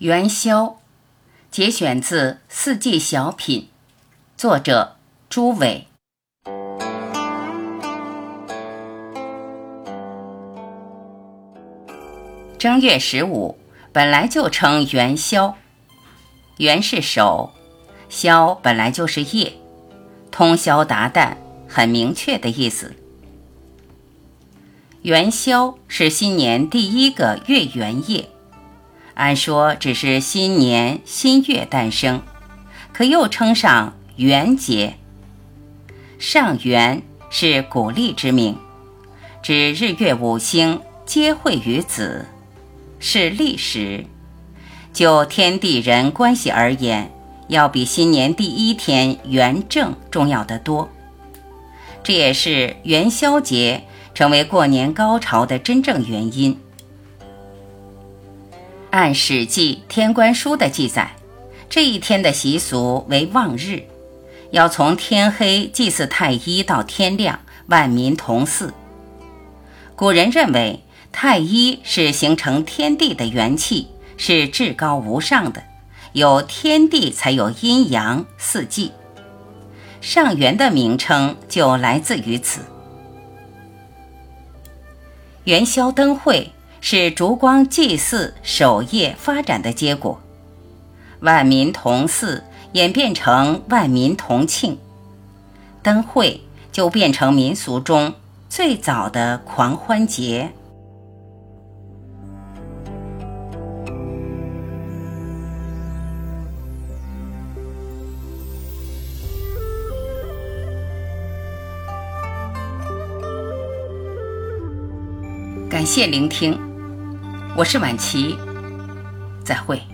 元宵，节选自《四季小品》，作者朱伟。正月十五本来就称元宵，元是首，宵本来就是夜，通宵达旦，很明确的意思。元宵是新年第一个月圆夜。按说只是新年新月诞生，可又称上元节。上元是古历之名，指日月五星皆会于子，是历时。就天地人关系而言，要比新年第一天元正重要的多。这也是元宵节成为过年高潮的真正原因。按《史记·天官书》的记载，这一天的习俗为望日，要从天黑祭祀太一到天亮，万民同祀。古人认为太一是形成天地的元气，是至高无上的，有天地才有阴阳四季。上元的名称就来自于此。元宵灯会。是烛光祭祀守夜发展的结果，万民同祀演变成万民同庆，灯会就变成民俗中最早的狂欢节。感谢聆听。我是晚琪，再会。